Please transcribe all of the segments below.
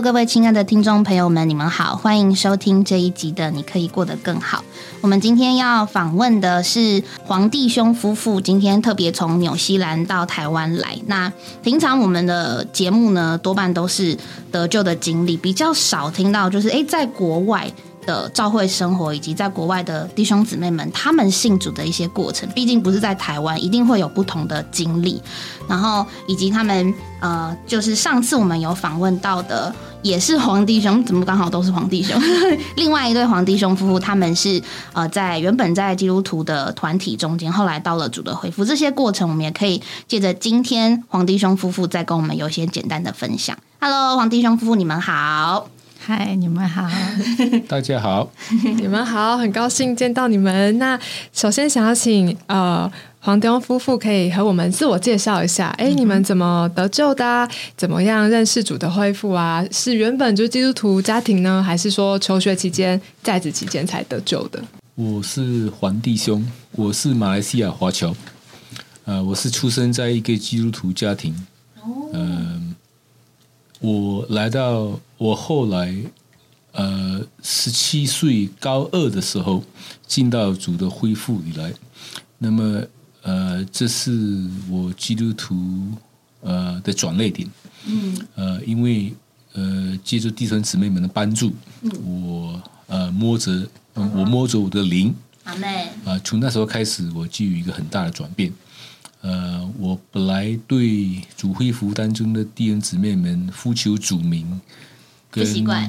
各位亲爱的听众朋友们，你们好，欢迎收听这一集的《你可以过得更好》。我们今天要访问的是黄弟兄夫妇，今天特别从纽西兰到台湾来。那平常我们的节目呢，多半都是得救的经历，比较少听到就是诶，在国外。的教会生活，以及在国外的弟兄姊妹们，他们信主的一些过程，毕竟不是在台湾，一定会有不同的经历。然后，以及他们呃，就是上次我们有访问到的，也是黄弟兄，怎么刚好都是黄弟兄？另外一对黄弟兄夫妇，他们是呃，在原本在基督徒的团体中间，后来到了主的回复，这些过程我们也可以借着今天黄弟兄夫妇再跟我们有一些简单的分享。Hello，黄弟兄夫妇，你们好。嗨，你们好，大家好，你们好，很高兴见到你们。那首先想要请呃黄东夫妇可以和我们自我介绍一下，哎，你们怎么得救的？怎么样认识主的恢复啊？是原本就基督徒家庭呢，还是说求学期间在职期间才得救的？我是黄弟兄，我是马来西亚华侨，呃，我是出生在一个基督徒家庭，嗯。我来到我后来，呃，十七岁高二的时候进到主的恢复以来，那么呃，这是我基督徒呃的转捩点。嗯。呃，因为呃，借助弟兄姊妹们的帮助，我呃摸着我摸着我的灵，阿妹啊，从那时候开始，我就有一个很大的转变。呃，我本来对主会服当中的弟兄姊妹们呼求主名，不习惯。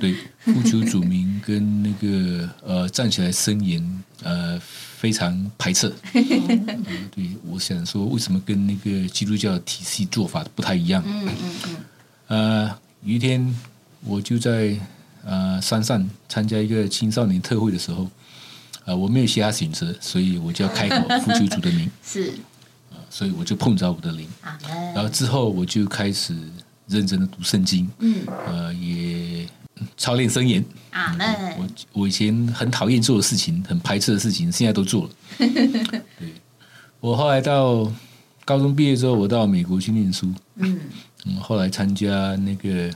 对，呼求主名跟那个呃站起来声言，呃非常排斥。对，我想说，为什么跟那个基督教体系做法不太一样？嗯嗯嗯。呃，有一天我就在呃山上参加一个青少年特会的时候。呃，我没有其他选择，所以我就要开口呼求主的名。是，所以我就碰着我的灵。然后之后我就开始认真的读圣经。嗯，呃，也操练声言。啊，我我以前很讨厌做的事情，很排斥的事情，现在都做了。对，我后来到高中毕业之后，我到美国去念书。嗯，嗯，后来参加那个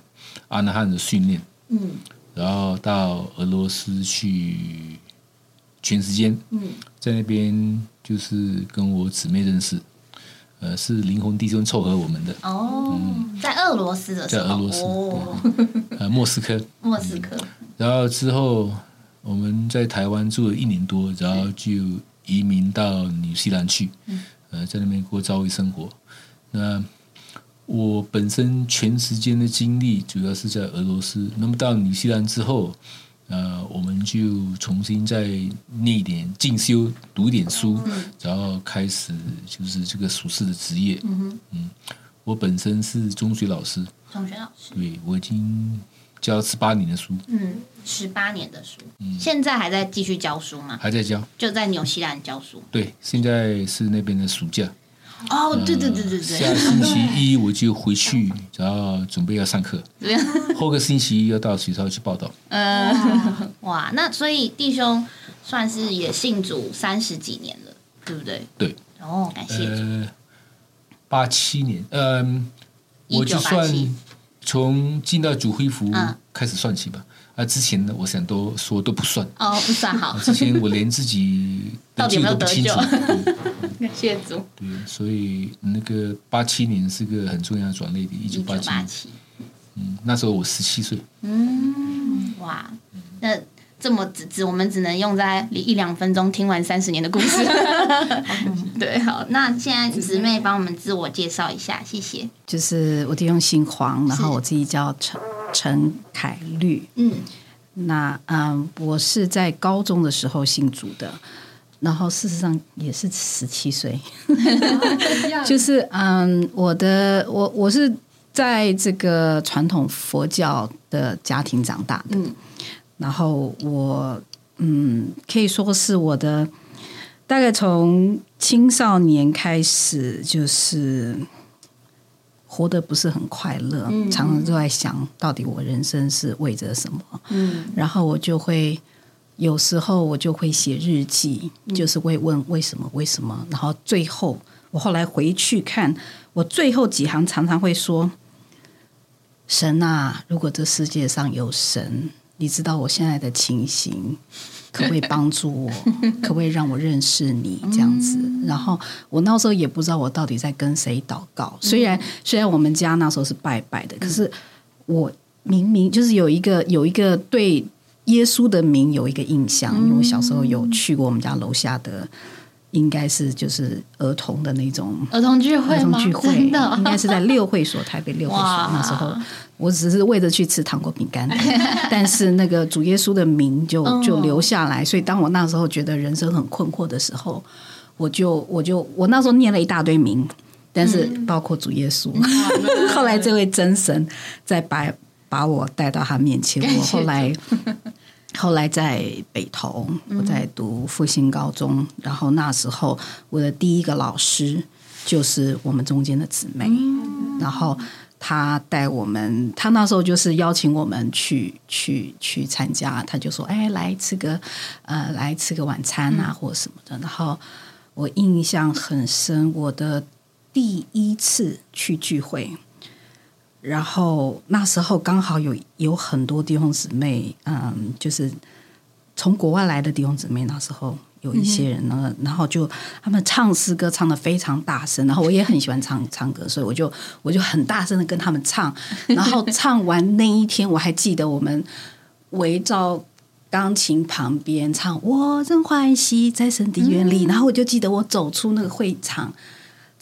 阿纳汉的训练。嗯，然后到俄罗斯去。全时间，嗯在那边就是跟我姊妹认识，呃，是灵魂弟兄凑合我们的。哦，在俄罗斯的，在俄罗斯，呃，莫斯科，莫斯科。然后之后我们在台湾住了一年多，然后就移民到纽西兰去，呃，在那边过朝会生活。那我本身全时间的经历主要是在俄罗斯，那么到纽西兰之后。呃，我们就重新再念一点进修，读一点书，然后开始就是这个属事的职业。嗯嗯，我本身是中学老师，中学老师，对我已经教了十八年的书。嗯，十八年的书，现在还在继续教书吗？还在教，就在纽西兰教书。对，现在是那边的暑假。哦，对对对对对，下星期一我就回去，然后准备要上课。后个星期一要到学校去报道。嗯，哇，那所以弟兄算是也信主三十几年了，对不对？对。哦，感谢主。八七年，嗯，我就算从进到主恢复开始算起吧。啊，之前呢，我想都说都不算。哦，不算好。之前我连自己到底有没有得救？感 谢主。对，所以那个八七年是个很重要的转捩点，一九八七。嗯，那时候我十七岁。嗯，哇，那这么只只我们只能用在一两分钟听完三十年的故事。对，好，那现在姊妹帮我们自我介绍一下，谢谢。就是我弟用姓黄，然后我自己叫陈。陈凯律，嗯，那嗯，我是在高中的时候信主的，然后事实上也是十七岁，就是嗯，我的我我是在这个传统佛教的家庭长大的，然后我嗯，可以说是我的大概从青少年开始就是。活得不是很快乐，常常都在想到底我人生是为着什么。嗯，然后我就会有时候我就会写日记，就是会问为什么为什么。然后最后我后来回去看，我最后几行常常会说：神啊，如果这世界上有神，你知道我现在的情形，可不可以帮助我？可不可以让我认识你？这样子。然后我那时候也不知道我到底在跟谁祷告。虽然虽然我们家那时候是拜拜的，可是我明明就是有一个有一个对耶稣的名有一个印象，因为我小时候有去过我们家楼下的。应该是就是儿童的那种儿童聚会儿童聚会真的？应该是在六会所，台 北六会所那时候，我只是为着去吃糖果饼干，但是那个主耶稣的名就就留下来，所以当我那时候觉得人生很困惑的时候，我就我就我那时候念了一大堆名，但是包括主耶稣，后来这位真神再把把我带到他面前，我后来。后来在北投，我在读复兴高中，然后那时候我的第一个老师就是我们中间的姊妹，然后她带我们，她那时候就是邀请我们去去去参加，她就说：“哎，来吃个呃，来吃个晚餐啊，或什么的。”然后我印象很深，我的第一次去聚会。然后那时候刚好有有很多弟兄姊妹，嗯，就是从国外来的弟兄姊妹。那时候有一些人呢，然后就他们唱诗歌唱的非常大声，然后我也很喜欢唱唱歌，所以我就我就很大声的跟他们唱。然后唱完那一天，我还记得我们围绕钢琴旁边唱“我真欢喜在神的园里”，然后我就记得我走出那个会场。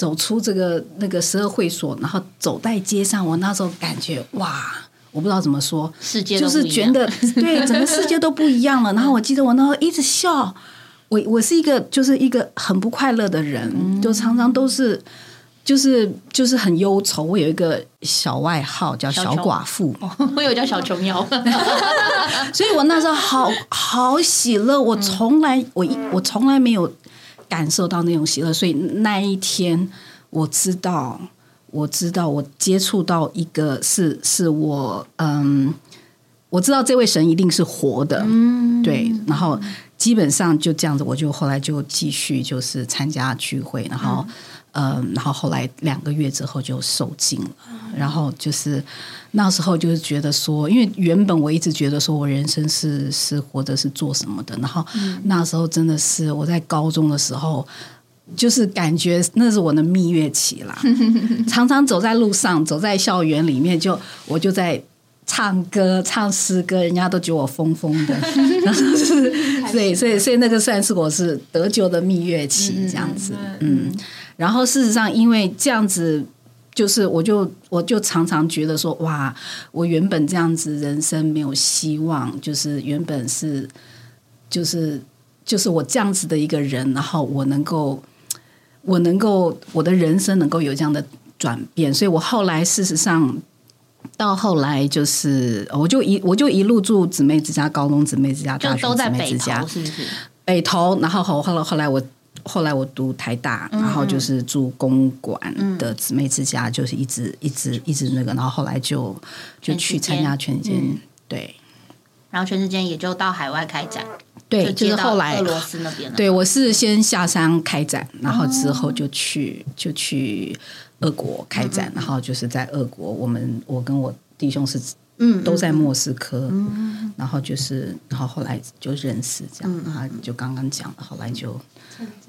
走出这个那个十二会所，然后走在街上，我那时候感觉哇，我不知道怎么说，世界就是觉得 对整个世界都不一样了。然后我记得我那时候一直笑，我我是一个就是一个很不快乐的人，就常常都是就是就是很忧愁。我有一个小外号叫小寡妇，我有叫小琼瑶，所以我那时候好好喜乐。我从来我我从来没有。感受到那种喜乐，所以那一天我知道，我知道我接触到一个是是我嗯，我知道这位神一定是活的，嗯，对，然后基本上就这样子，我就后来就继续就是参加聚会，然后。嗯，然后后来两个月之后就受尽了，然后就是那时候就是觉得说，因为原本我一直觉得说我人生是是活着是做什么的，然后那时候真的是我在高中的时候，就是感觉那是我的蜜月期啦，常常走在路上，走在校园里面，就我就在唱歌唱诗歌，人家都觉得我疯疯的，然后就是，所以所以所以那个算是我是得救的蜜月期这样子，嗯。然后事实上，因为这样子，就是我就我就常常觉得说，哇，我原本这样子人生没有希望，就是原本是，就是就是我这样子的一个人，然后我能够，我能够我的人生能够有这样的转变，所以我后来事实上到后来就是，我就一我就一路住姊妹之家、高中姊妹之家、大学姊妹之家，是不是？北投，然后后后来后来我。后来我读台大，然后就是住公馆的姊妹之家，就是一直一直一直那个，然后后来就就去参加全间，对，然后全世间也就到海外开展，对，就是后来俄罗斯那边，对我是先下山开展，然后之后就去就去俄国开展，然后就是在俄国，我们我跟我弟兄是。嗯，都在莫斯科，嗯，然后就是，然后后来就认识这样，然后就刚刚讲了，后来就，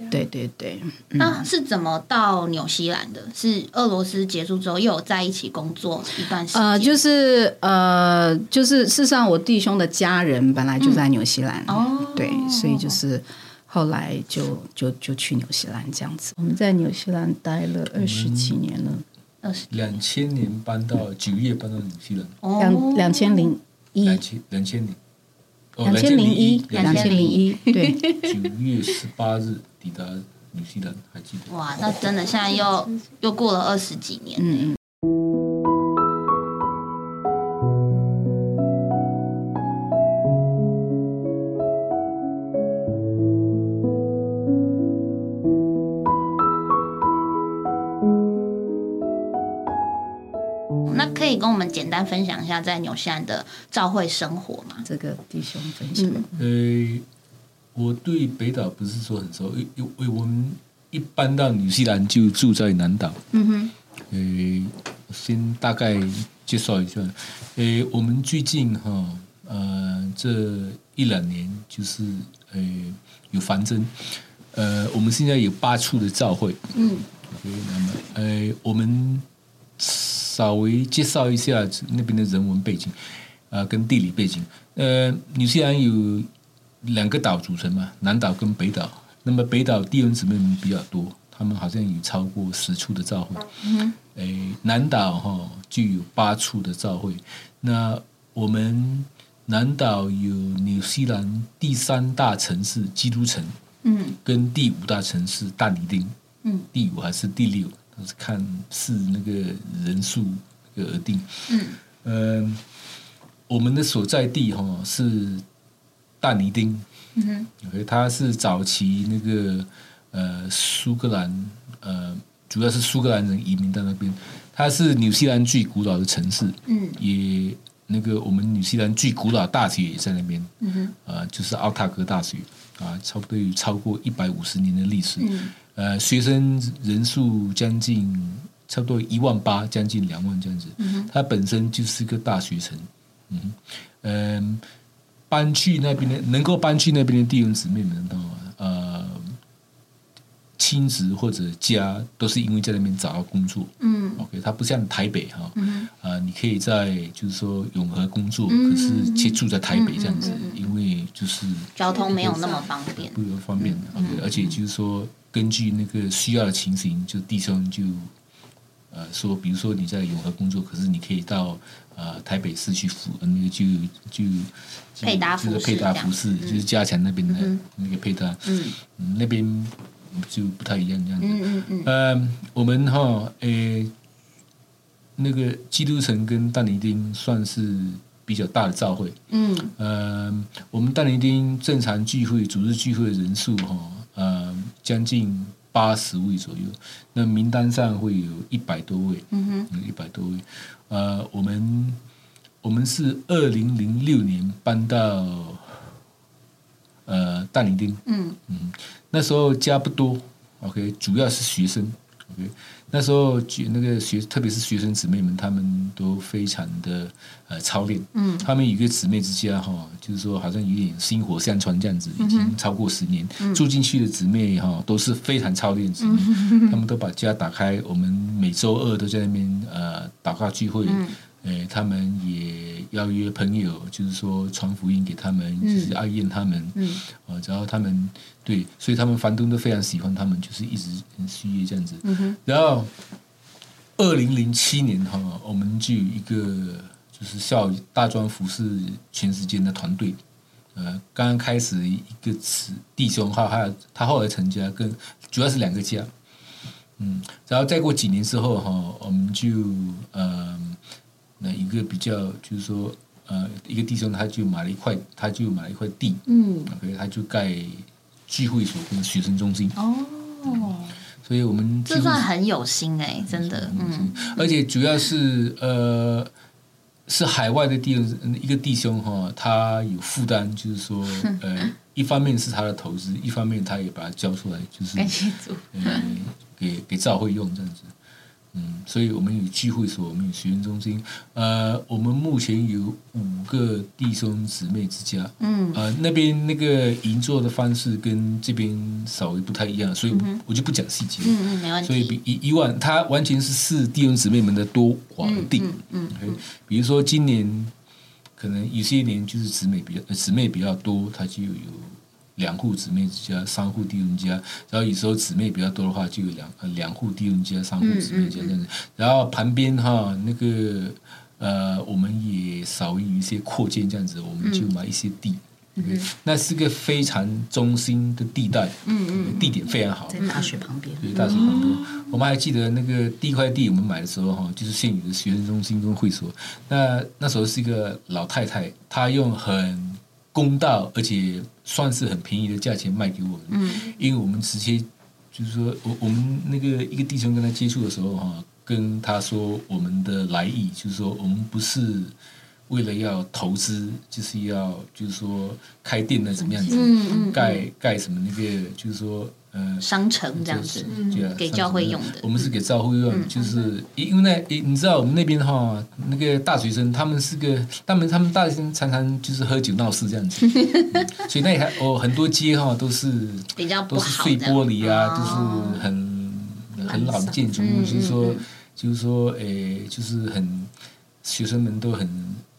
对对对，那是怎么到纽西兰的？是俄罗斯结束之后又有在一起工作一段时间？呃，就是呃，就是事实上我弟兄的家人本来就在纽西兰，哦，对，所以就是后来就就就去纽西兰这样子。我们在纽西兰待了二十几年了。两千年搬到九月搬到纽西兰，两两千零一，两千两千零，两千零一，两千零一，对，九月十八日抵达纽西兰，还记得？哇，那真的现在又又过了二十几年，嗯。跟我们简单分享一下在纽西兰的教会生活嘛？这个弟兄分享。呃，我对北岛不是说很熟，因因为我们一搬到纽西兰就住在南岛。嗯哼。呃，先大概介绍一下。诶，我们最近哈，呃，这一两年就是诶有繁增，呃，我们现在有八处的教会。嗯。那么，呃，我们稍微介绍一下那边的人文背景啊，跟地理背景。呃，纽西兰有两个岛组成嘛，南岛跟北岛。那么北岛弟兄姊妹们比较多。他们好像有超过十处的教会，诶，南岛哈就有八处的教会。那我们南岛有纽西兰第三大城市基督城，嗯，跟第五大城市大尼丁，嗯，第五还是第六，看是那个人数而定，嗯，呃，我们的所在地哈是大尼丁，嗯哼，它是早期那个。呃，苏格兰，呃，主要是苏格兰人移民到那边。它是纽西兰最古老的城市，嗯，也那个我们纽西兰最古老大学也在那边，嗯哼，呃，就是奥塔格大学，啊，差不多有超过一百五十年的历史，嗯，呃，学生人数将近差不多一万八，将近两万这样子，嗯哼，它本身就是个大学城，嗯，嗯，搬去那边的，能够搬去那边的弟兄姊妹们的，呃。亲子或者家都是因为在那边找到工作，嗯，OK，它不像台北哈，啊，你可以在就是说永和工作，可是却住在台北这样子，因为就是交通没有那么方便，不方便的而且就是说根据那个需要的情形，就弟兄就呃说，比如说你在永和工作，可是你可以到呃台北市去服那个就就配搭服饰，配搭服饰就是加强那边的那个配搭，嗯，那边。就不太一样这样子。嗯嗯嗯。呃，我们哈，诶，那个基督城跟大尼丁算是比较大的教会。嗯。呃，我们但尼丁正常聚会、组织聚会的人数哈，呃，将近八十位左右。那名单上会有一百多位。嗯哼。一百多位。呃，我们我们是二零零六年搬到呃大尼丁。嗯嗯。那时候家不多，OK，主要是学生，OK，那时候那个学，特别是学生姊妹们，他们都非常的呃操练，嗯，他们一个姊妹之家哈，就是说好像有点薪火相传这样子，已经超过十年，住进去的姊妹哈都是非常操练姊妹，他们都把家打开，我们每周二都在那边呃祷告聚会。诶，他们也邀约朋友，就是说传福音给他们，就是爱宴他们。嗯，啊，然后他们对，所以他们房东都非常喜欢他们，就是一直很续约这样子。嗯。然后，二零零七年哈，我们就有一个就是校大专服饰全时间的团队。呃，刚刚开始一个词弟兄哈，还有他后来成家，跟主要是两个家。嗯，然后再过几年之后哈，我们就嗯。那一个比较就是说，呃，一个弟兄他就买了一块，他就买了一块地，嗯，OK，他就盖聚会所跟学生中心。哦，所以我们这算很有心哎，真的，嗯，而且主要是呃，是海外的弟兄，一个弟兄哈，他有负担，就是说，呃，一方面是他的投资，一方面他也把它交出来，就是给给教会用这样子。嗯，所以我们有聚会所，我们有学员中心。呃，我们目前有五个弟兄姊妹之家。嗯，呃，那边那个银座的方式跟这边稍微不太一样，所以我就不讲细节。嗯嗯，没问题。所以比以以往，它完全是视弟兄姊妹们的多寡定。嗯嗯。比如说今年可能有些年就是姊妹比较姊妹比较多，它就有。两户姊妹之家，三户弟兄家，然后有时候姊妹比较多的话，就有两两户弟兄家，三户姊妹家这样子。然后旁边哈那个呃，我们也稍微有一些扩建这样子，我们就买一些地。那是个非常中心的地带，嗯嗯，地点非常好，在大学旁边。对，大学旁边。我们还记得那个第一块地我们买的时候哈，就是现有的学生中心跟会所。那那时候是一个老太太，她用很公道而且。算是很便宜的价钱卖给我们，因为我们直接就是说，我我们那个一个弟兄跟他接触的时候哈，跟他说我们的来意，就是说我们不是为了要投资，就是要就是说开店的怎么样子，嗯嗯。盖盖什么那个，就是说呃，商城这样子，对啊给教会用的。我们是给教会用，就是因为那你知道我们那边哈，那个大学生他们是个，他们他们大学生常常就是喝酒闹事这样子，嗯 所以那还哦很多街哈都是比较都是碎玻璃啊，的都是很很老的建筑物，就是说就是说诶，就是很学生们都很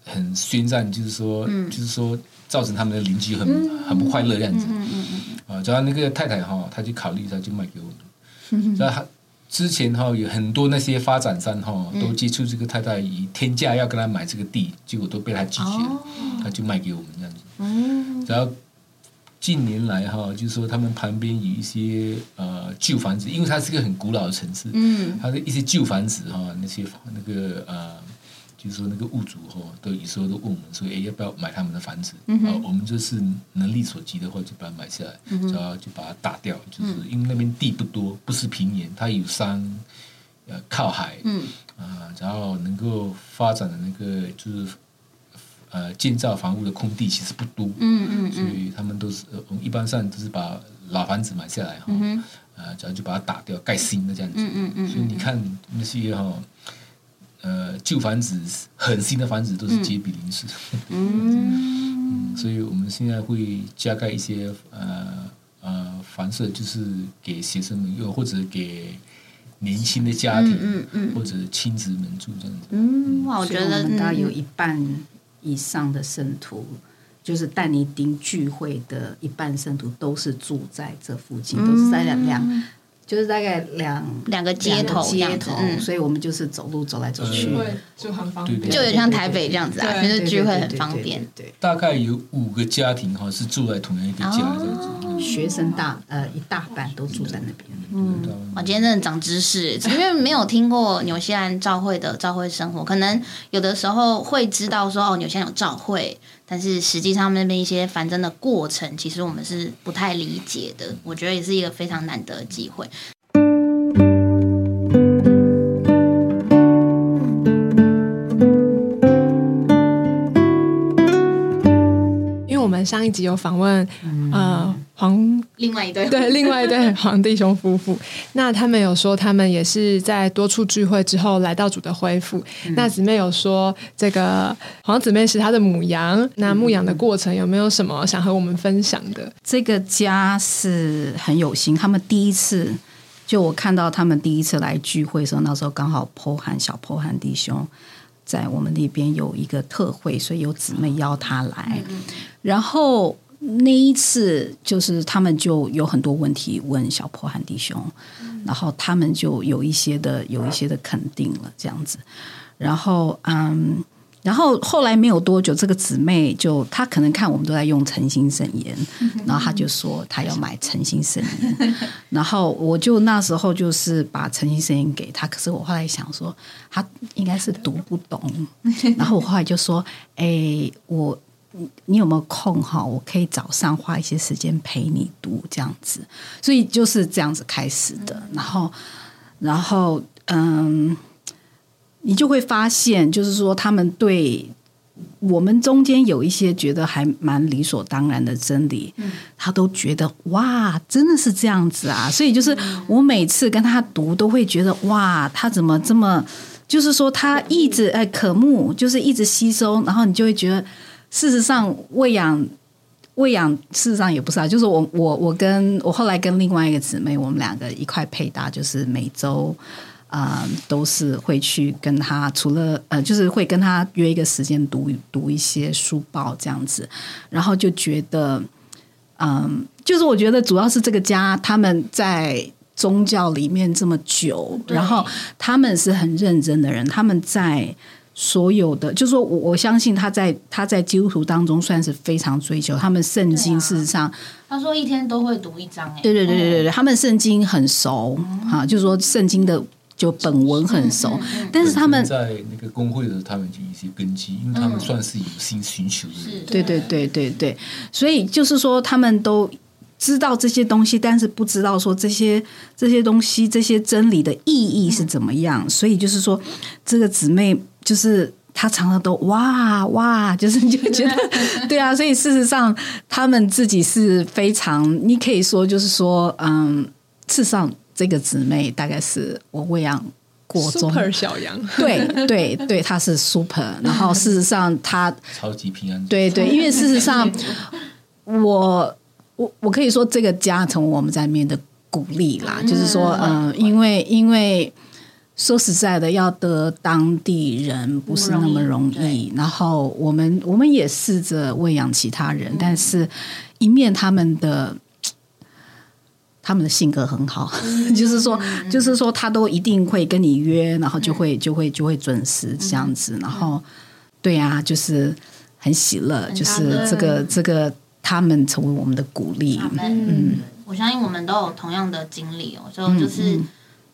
很宣战，就是说就是说造成他们的邻居很很不快乐这样子。啊，只要那个太太哈，她就考虑，她就卖给我们。然后她之前哈有很多那些发展商哈都接触这个太太，以天价要跟她买这个地，结果都被她拒绝了，她就卖给我们这样子。然后近年来哈，就是说他们旁边有一些呃旧房子，因为它是个很古老的城市，嗯，它的一些旧房子哈，那些那个呃。就是说，那个物主哈，都有时候都问我们说，哎，要不要买他们的房子？啊，我们就是能力所及的话，就把它买下来，然后就把它打掉。就是因为那边地不多，不是平原，它有山，呃，靠海，嗯，啊，然后能够发展的那个就是呃建造房屋的空地其实不多，嗯嗯所以他们都是呃，我们一般上都是把老房子买下来哈，啊，然后就把它打掉，盖新的这样子。嗯嗯嗯所以你看那些哈。呃，旧房子很新的房子都是接比邻市，嗯，所以我们现在会加盖一些呃呃房舍，就是给学生们用，或者给年轻的家庭，嗯嗯或者亲子们住这样子。嗯，哇，我觉得我们大概有嗯一半以上的圣徒，就是但尼丁聚会的一半圣徒都是住在这附近，都是在两两，就是大概两两个街头街头，嗯所以我们就是走路走来走去，嗯就很方便，对对就有像台北这样子啊，对就是聚会很方便。。对大概有五个家庭哈是住在同样一个家这样子。哦学生大呃一大半都住在那边。嗯，我，今天真的长知识，因为没有听过纽西兰教会的教会生活，可能有的时候会知道说哦，纽西兰有教会，但是实际上那边一些反正的过程，其实我们是不太理解的。我觉得也是一个非常难得的机会。因为我们上一集有访问呃黄另外一对对，另外一对 黄弟兄夫妇，那他们有说，他们也是在多处聚会之后来到主的恢复。那姊妹有说，这个黄姊妹是她的母羊，那牧羊的过程有没有什么想和我们分享的？这个家是很有心，他们第一次就我看到他们第一次来聚会的时候，那时候刚好剖涵小剖涵弟兄在我们那边有一个特会，所以有姊妹邀他来，然后。那一次就是他们就有很多问题问小破汉弟兄，然后他们就有一些的有一些的肯定了这样子，然后嗯，然后后来没有多久，这个姊妹就她可能看我们都在用诚心圣言，然后她就说她要买诚心圣言，然后我就那时候就是把诚心圣言给她，可是我后来想说她应该是读不懂，然后我后来就说，哎，我。你有没有空哈？我可以早上花一些时间陪你读这样子，所以就是这样子开始的。然后，然后，嗯，你就会发现，就是说他们对我们中间有一些觉得还蛮理所当然的真理，他都觉得哇，真的是这样子啊！所以就是我每次跟他读，都会觉得哇，他怎么这么，就是说他一直哎渴慕，就是一直吸收，然后你就会觉得。事实上，喂养喂养，事实上也不是啊。就是我我我跟我后来跟另外一个姊妹，我们两个一块配搭，就是每周啊、呃、都是会去跟他，除了呃，就是会跟他约一个时间读读一些书报这样子，然后就觉得，嗯，就是我觉得主要是这个家他们在宗教里面这么久，然后他们是很认真的人，他们在。所有的，就是说我我相信他在他在基督徒当中算是非常追求他们圣经。事实上，他说一天都会读一章，哎，对对对对对对，他们圣经很熟啊，就是说圣经的就本文很熟，但是他们在那个工会的他们就有一些根基，因为他们算是有心寻求的人。对对对对对，所以就是说他们都知道这些东西，但是不知道说这些这些东西这些真理的意义是怎么样，所以就是说这个姊妹。就是他常常都哇哇，就是你就觉得 对啊，所以事实上他们自己是非常，你可以说就是说，嗯，事实上这个姊妹大概是我喂养过中 super 小羊，对 对对，他是 super，然后事实上他超级平安，对对，因为事实上我我我可以说这个家成为我们在面的鼓励啦，就是说，嗯，因为因为。说实在的，要得当地人不是那么容易。然后我们我们也试着喂养其他人，但是一面他们的他们的性格很好，就是说就是说他都一定会跟你约，然后就会就会就会准时这样子。然后对呀，就是很喜乐，就是这个这个他们成为我们的鼓励。嗯，我相信我们都有同样的经历哦，就就是。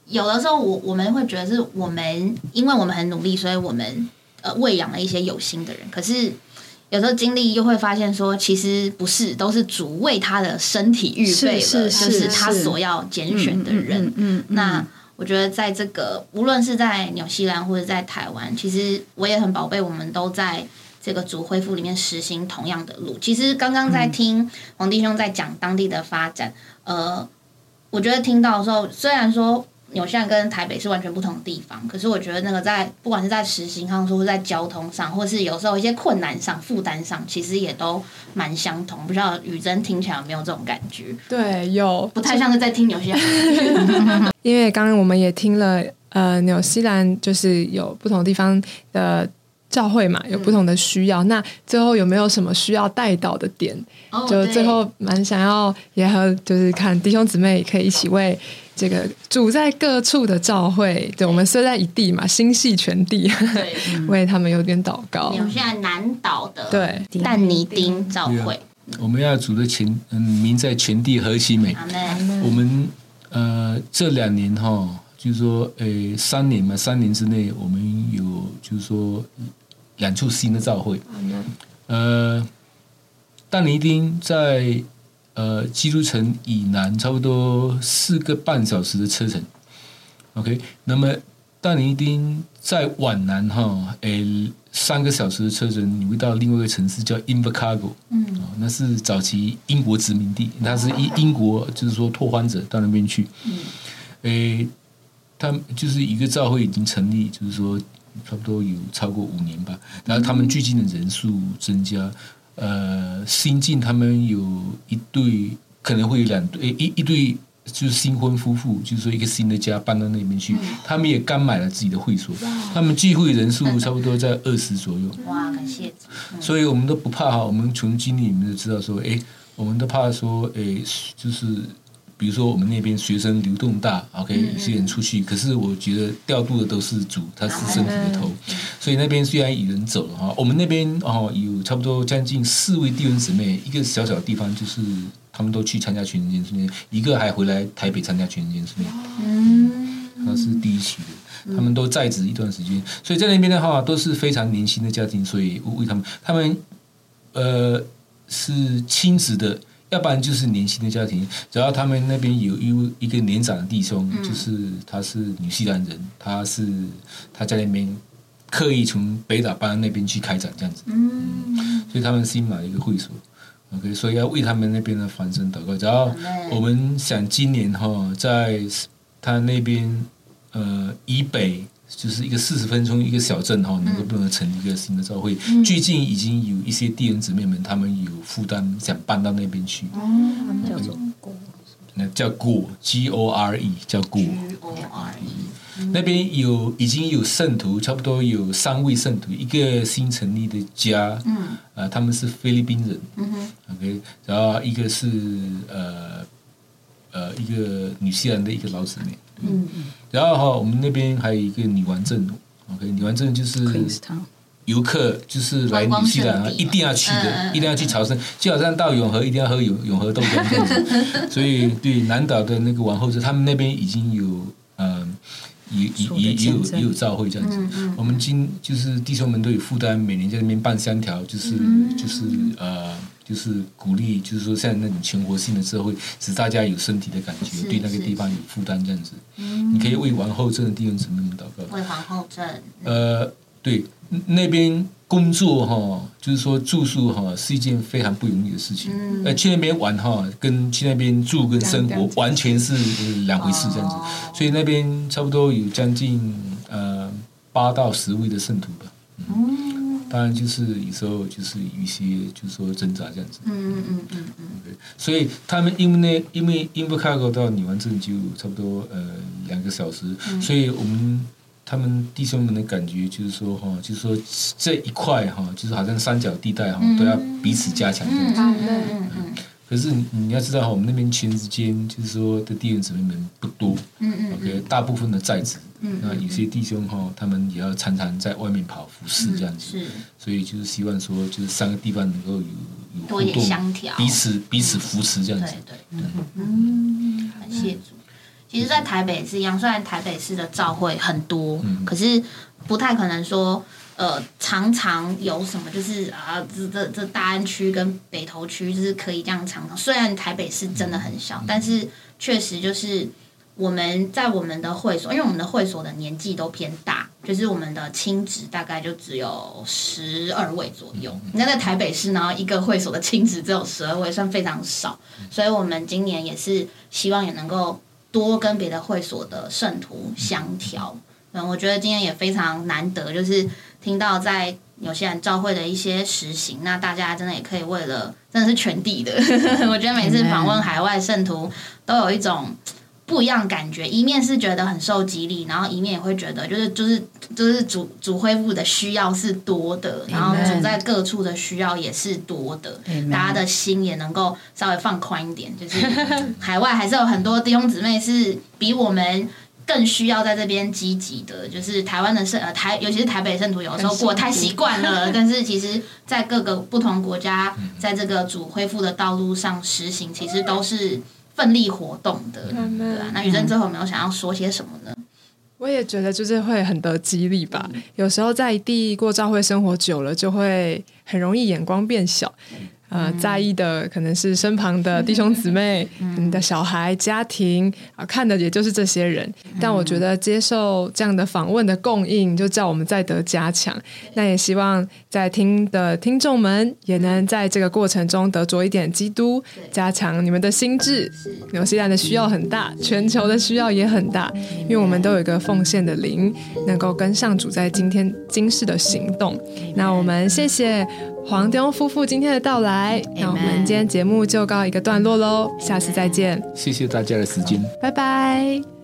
有的时候，我我们会觉得是我们，因为我们很努力，所以我们呃喂养了一些有心的人。可是有时候经历又会发现说，其实不是，都是主为他的身体预备了，就是他所要拣选的人。嗯，那我觉得在这个无论是在纽西兰或者在台湾，其实我也很宝贝，我们都在这个主恢复里面实行同样的路。其实刚刚在听黄弟兄在讲当地的发展，呃，我觉得听到的时候，虽然说。纽西兰跟台北是完全不同的地方，可是我觉得那个在不管是在实行上，或者在交通上，或是有时候一些困难上、负担上，其实也都蛮相同。不知道雨珍听起来有没有这种感觉？对，有，不太像是在听纽西兰。因为刚刚我们也听了，呃，纽西兰就是有不同地方的教会嘛，有不同的需要。那最后有没有什么需要带到的点？就最后蛮想要也和就是看弟兄姊妹可以一起为。这个主在各处的教会，对我们虽在一地嘛，心系全地，为他们有点祷告。有现在南岛的对但尼丁教会，我们要主的全嗯名在全地何其美。我们呃这两年哈，就是说诶三年嘛，三年之内我们有就是说两处新的教会。呃，但尼丁在。呃，基督城以南差不多四个半小时的车程，OK。那么但尼丁在往南哈，诶，三个小时的车程，你会到另外一个城市叫 Invercargill，嗯，那是早期英国殖民地，那是英英国就是说拓荒者到那边去，嗯，诶，他们就是一个教会已经成立，就是说差不多有超过五年吧，然后他们最近的人数增加。呃，新进他们有一对，可能会有两对，一一对就是新婚夫妇，就是说一个新的家搬到那边去，他们也刚买了自己的会所，他们聚会人数差不多在二十左右。哇，感谢！所以我们都不怕哈，我们从经历里面就知道说，哎，我们都怕说，哎，就是。比如说我们那边学生流动大，OK，有些人出去，可是我觉得调度的都是主，他是身体的头，所以那边虽然有人走了哈，我们那边哦有差不多将近四位弟兄姊妹，一个小小的地方就是他们都去参加全人训练，一个还回来台北参加全人训练，嗯，他是第一期的，他们都在职一段时间，所以在那边的话都是非常年轻的家庭，所以为他们，他们呃是亲子的。要不然就是年轻的家庭，只要他们那边有一一个年长的弟兄，就是他是纽西兰人，他是他在那边刻意从北岛搬到那边去开展这样子，嗯，所以他们新买了一个会所，OK，所以要为他们那边的繁盛祷告。只要我们想今年哈，在他那边呃以北。就是一个四十分钟一个小镇哈，能够不能成立一个新的教会？最近已经有一些弟兄姊妹们，他们有负担想搬到那边去。哦，叫做过，那叫过 G O R E，叫过 G O R E。那边有已经有圣徒，差不多有三位圣徒，一个新成立的家。嗯，呃，他们是菲律宾人。嗯哼，OK，然后一个是呃呃一个女西兰的一个老姊妹。嗯嗯。然后哈，我们那边还有一个女王镇，OK，女王镇就是游客就是来纽西兰啊，一定要去的，一定要去朝圣，就好像到永和一定要喝永永和豆浆这样子。所以对南岛的那个王后镇，他们那边已经有呃，也也也也有也有召会这样子。我们今就是弟兄们都有负担，每年在那边办三条，就是就是呃。就是鼓励，就是说像那种全国性的社会，使大家有身体的感觉，对那个地方有负担这样子。你可以为王后镇的弟兄姊妹们祷告。为皇后镇。呃，对那边工作哈，就是说住宿哈，是一件非常不容易的事情。呃，去那边玩哈，跟去那边住跟生活完全是两回事，这样子。所以那边差不多有将近呃八到十位的圣徒吧。嗯，当然就是有时候就是有一些就是说挣扎这样子。嗯嗯嗯嗯嗯。所以他们因为那因为因为开口到女湾镇就差不多呃两个小时，所以我们。他们弟兄们的感觉就是说哈，就是说这一块哈，就是好像三角地带哈，都要彼此加强这样子。嗯嗯可是你要知道哈，我们那边群之间就是说的弟兄姊妹们不多。嗯嗯。OK，大部分的在职。嗯。那有些弟兄哈，他们也要常常在外面跑服侍这样子。是。所以就是希望说，就是三个地方能够有有互动，彼此彼此扶持这样子。对对。嗯，感谢主。其实，在台北也是一样，虽然台北市的召会很多，可是不太可能说，呃，常常有什么就是啊，这这这大安区跟北投区就是可以这样常常。虽然台北市真的很小，但是确实就是我们在我们的会所，因为我们的会所的年纪都偏大，就是我们的亲职大概就只有十二位左右。那在台北市呢，一个会所的亲职只有十二位，算非常少。所以我们今年也是希望也能够。多跟别的会所的圣徒相调，嗯，我觉得今天也非常难得，就是听到在有些人召会的一些实行，那大家真的也可以为了，真的是全地的，我觉得每次访问海外圣徒都有一种不一样感觉，一面是觉得很受激励，然后一面也会觉得就是就是就是主主恢复的需要是多的，然后主在各处的需要也是多的，大家的心也能够稍微放宽一点，就是海外还是有很多弟兄姊妹是比我们。更需要在这边积极的，就是台湾的圣呃台，尤其是台北圣徒，有时候过太习惯了。但是其实，在各个不同国家，在这个主恢复的道路上实行，其实都是奋力活动的，对吧？那雨生最后有没有想要说些什么呢？我也觉得就是会很得激励吧。有时候在地过教会生活久了，就会很容易眼光变小。呃，在意的可能是身旁的弟兄姊妹、你的小孩、家庭啊，看的也就是这些人。但我觉得接受这样的访问的供应，就叫我们再得加强。那也希望在听的听众们也能在这个过程中得着一点基督，加强你们的心智。纽西兰的需要很大，全球的需要也很大，因为我们都有一个奉献的灵，能够跟上主在今天今世的行动。那我们谢谢。黄东夫妇今天的到来，那我们今天节目就告一个段落喽，下次再见。谢谢大家的时间，拜拜。